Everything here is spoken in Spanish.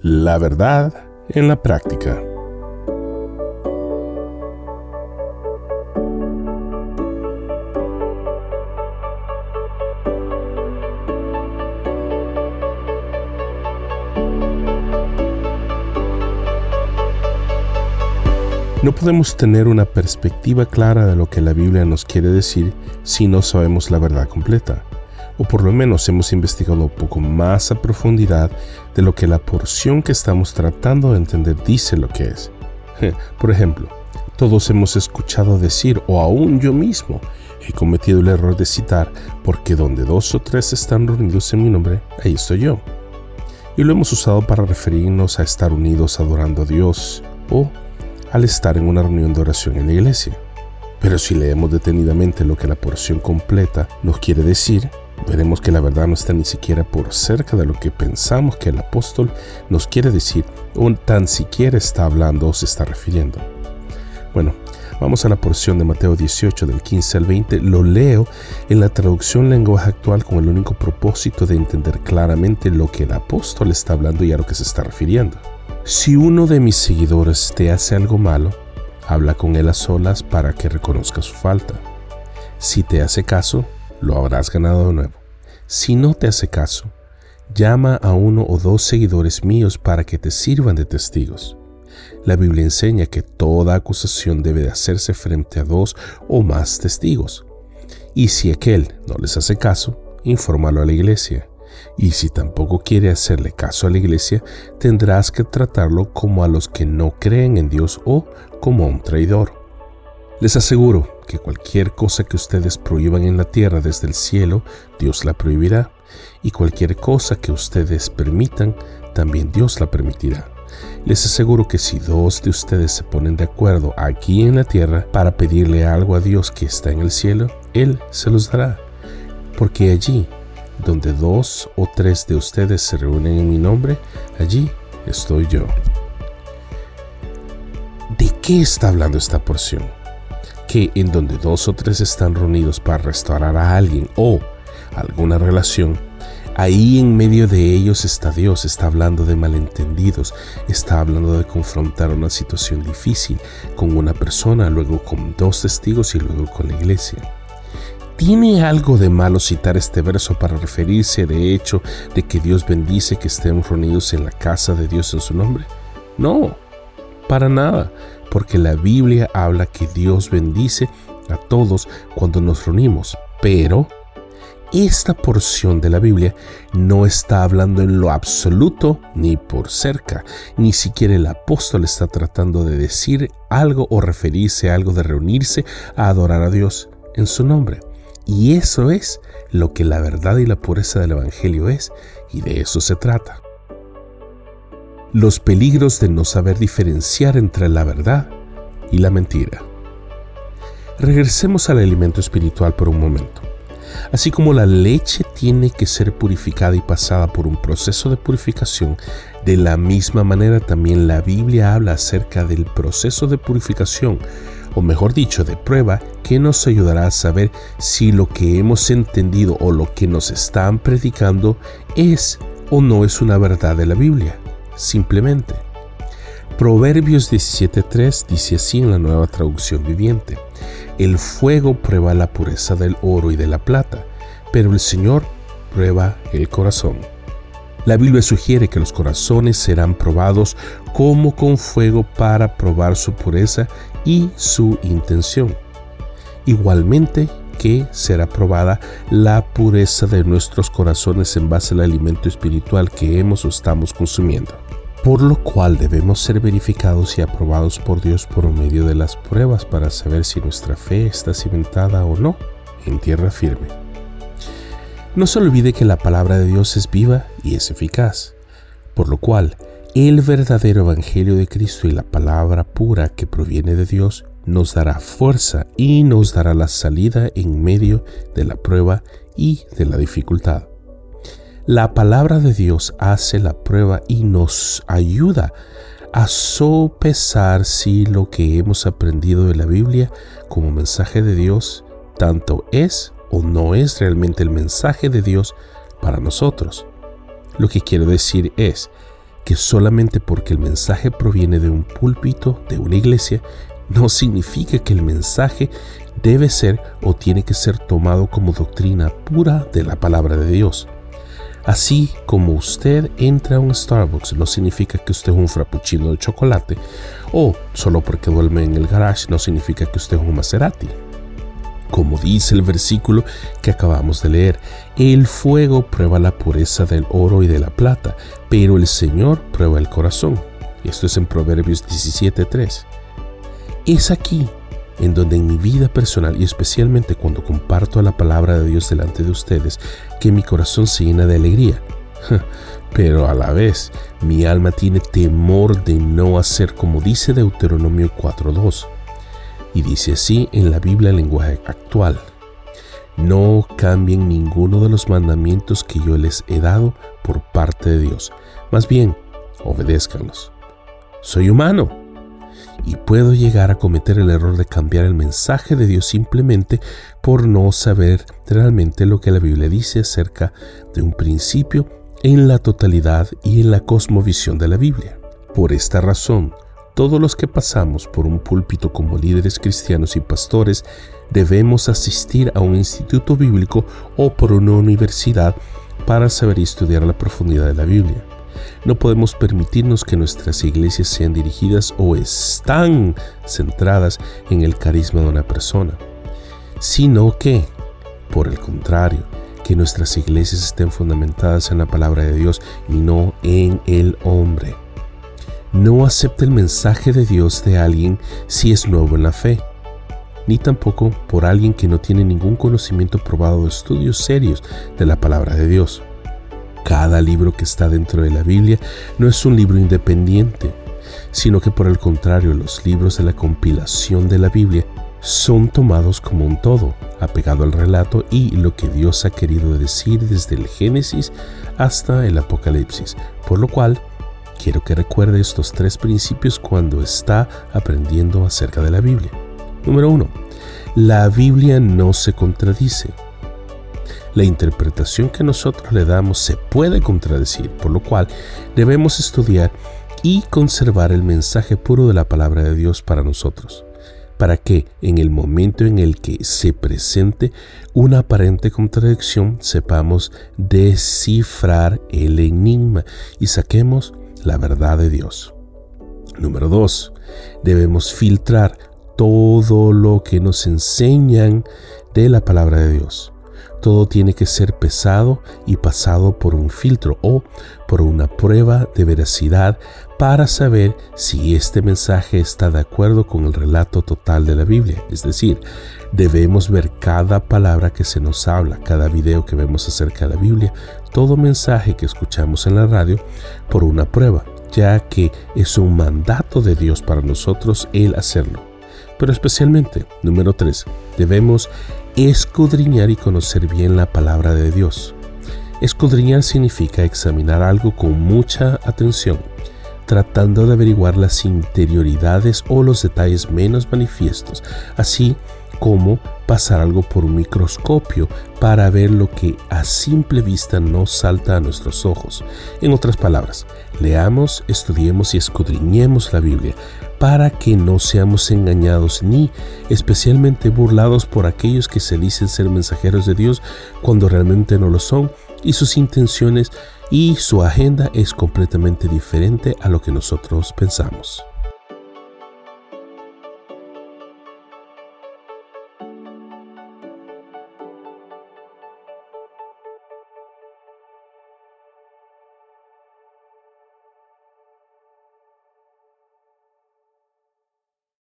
La verdad en la práctica. No podemos tener una perspectiva clara de lo que la Biblia nos quiere decir si no sabemos la verdad completa o por lo menos hemos investigado un poco más a profundidad de lo que la porción que estamos tratando de entender dice lo que es. Por ejemplo, todos hemos escuchado decir, o aún yo mismo, he cometido el error de citar, porque donde dos o tres están reunidos en mi nombre, ahí estoy yo. Y lo hemos usado para referirnos a estar unidos adorando a Dios o al estar en una reunión de oración en la iglesia. Pero si leemos detenidamente lo que la porción completa nos quiere decir, veremos que la verdad no está ni siquiera por cerca de lo que pensamos que el apóstol nos quiere decir o tan siquiera está hablando o se está refiriendo. Bueno, vamos a la porción de Mateo 18 del 15 al 20. Lo leo en la traducción lenguaje actual con el único propósito de entender claramente lo que el apóstol está hablando y a lo que se está refiriendo. Si uno de mis seguidores te hace algo malo, habla con él a solas para que reconozca su falta. Si te hace caso, lo habrás ganado de nuevo. Si no te hace caso, llama a uno o dos seguidores míos para que te sirvan de testigos. La Biblia enseña que toda acusación debe de hacerse frente a dos o más testigos. Y si aquel no les hace caso, infórmalo a la iglesia. Y si tampoco quiere hacerle caso a la iglesia, tendrás que tratarlo como a los que no creen en Dios o como a un traidor. Les aseguro que cualquier cosa que ustedes prohíban en la tierra desde el cielo, Dios la prohibirá, y cualquier cosa que ustedes permitan, también Dios la permitirá. Les aseguro que si dos de ustedes se ponen de acuerdo aquí en la tierra para pedirle algo a Dios que está en el cielo, Él se los dará. Porque allí, donde dos o tres de ustedes se reúnen en mi nombre, allí estoy yo. ¿De qué está hablando esta porción? Que en donde dos o tres están reunidos para restaurar a alguien o alguna relación, ahí en medio de ellos está Dios, está hablando de malentendidos, está hablando de confrontar una situación difícil con una persona, luego con dos testigos y luego con la iglesia. ¿Tiene algo de malo citar este verso para referirse de hecho de que Dios bendice que estemos reunidos en la casa de Dios en su nombre? No, para nada porque la Biblia habla que Dios bendice a todos cuando nos reunimos, pero esta porción de la Biblia no está hablando en lo absoluto ni por cerca, ni siquiera el apóstol está tratando de decir algo o referirse a algo de reunirse a adorar a Dios en su nombre. Y eso es lo que la verdad y la pureza del Evangelio es, y de eso se trata los peligros de no saber diferenciar entre la verdad y la mentira. Regresemos al alimento espiritual por un momento. Así como la leche tiene que ser purificada y pasada por un proceso de purificación, de la misma manera también la Biblia habla acerca del proceso de purificación, o mejor dicho, de prueba, que nos ayudará a saber si lo que hemos entendido o lo que nos están predicando es o no es una verdad de la Biblia simplemente. Proverbios 17.3 dice así en la nueva traducción viviente, el fuego prueba la pureza del oro y de la plata, pero el Señor prueba el corazón. La Biblia sugiere que los corazones serán probados como con fuego para probar su pureza y su intención. Igualmente que será probada la pureza de nuestros corazones en base al alimento espiritual que hemos o estamos consumiendo por lo cual debemos ser verificados y aprobados por Dios por medio de las pruebas para saber si nuestra fe está cimentada o no en tierra firme. No se olvide que la palabra de Dios es viva y es eficaz, por lo cual el verdadero Evangelio de Cristo y la palabra pura que proviene de Dios nos dará fuerza y nos dará la salida en medio de la prueba y de la dificultad. La palabra de Dios hace la prueba y nos ayuda a sopesar si lo que hemos aprendido de la Biblia como mensaje de Dios tanto es o no es realmente el mensaje de Dios para nosotros. Lo que quiero decir es que solamente porque el mensaje proviene de un púlpito, de una iglesia, no significa que el mensaje debe ser o tiene que ser tomado como doctrina pura de la palabra de Dios. Así como usted entra a un Starbucks no significa que usted es un frappuccino de chocolate o solo porque duerme en el garage no significa que usted es un Maserati. Como dice el versículo que acabamos de leer, el fuego prueba la pureza del oro y de la plata, pero el Señor prueba el corazón. Esto es en Proverbios 17.3. Es aquí en donde en mi vida personal y especialmente cuando comparto la palabra de Dios delante de ustedes, que mi corazón se llena de alegría. Pero a la vez, mi alma tiene temor de no hacer como dice Deuteronomio 4.2. Y dice así en la Biblia lenguaje actual. No cambien ninguno de los mandamientos que yo les he dado por parte de Dios. Más bien, obedézcanlos. Soy humano y puedo llegar a cometer el error de cambiar el mensaje de Dios simplemente por no saber realmente lo que la Biblia dice acerca de un principio en la totalidad y en la cosmovisión de la Biblia. Por esta razón, todos los que pasamos por un púlpito como líderes cristianos y pastores debemos asistir a un instituto bíblico o por una universidad para saber y estudiar la profundidad de la Biblia. No podemos permitirnos que nuestras iglesias sean dirigidas o están centradas en el carisma de una persona, sino que, por el contrario, que nuestras iglesias estén fundamentadas en la palabra de Dios y no en el hombre. No acepte el mensaje de Dios de alguien si es nuevo en la fe, ni tampoco por alguien que no tiene ningún conocimiento probado de estudios serios de la palabra de Dios. Cada libro que está dentro de la Biblia no es un libro independiente, sino que por el contrario los libros de la compilación de la Biblia son tomados como un todo, apegado al relato y lo que Dios ha querido decir desde el Génesis hasta el Apocalipsis, por lo cual quiero que recuerde estos tres principios cuando está aprendiendo acerca de la Biblia. Número 1. La Biblia no se contradice la interpretación que nosotros le damos se puede contradecir, por lo cual debemos estudiar y conservar el mensaje puro de la palabra de Dios para nosotros, para que en el momento en el que se presente una aparente contradicción sepamos descifrar el enigma y saquemos la verdad de Dios. Número 2. Debemos filtrar todo lo que nos enseñan de la palabra de Dios. Todo tiene que ser pesado y pasado por un filtro o por una prueba de veracidad para saber si este mensaje está de acuerdo con el relato total de la Biblia. Es decir, debemos ver cada palabra que se nos habla, cada video que vemos acerca de la Biblia, todo mensaje que escuchamos en la radio por una prueba, ya que es un mandato de Dios para nosotros el hacerlo. Pero especialmente, número 3, debemos escudriñar y conocer bien la palabra de Dios. Escudriñar significa examinar algo con mucha atención, tratando de averiguar las interioridades o los detalles menos manifiestos, así como pasar algo por un microscopio para ver lo que a simple vista no salta a nuestros ojos. En otras palabras, leamos, estudiemos y escudriñemos la Biblia para que no seamos engañados ni especialmente burlados por aquellos que se dicen ser mensajeros de Dios cuando realmente no lo son y sus intenciones y su agenda es completamente diferente a lo que nosotros pensamos.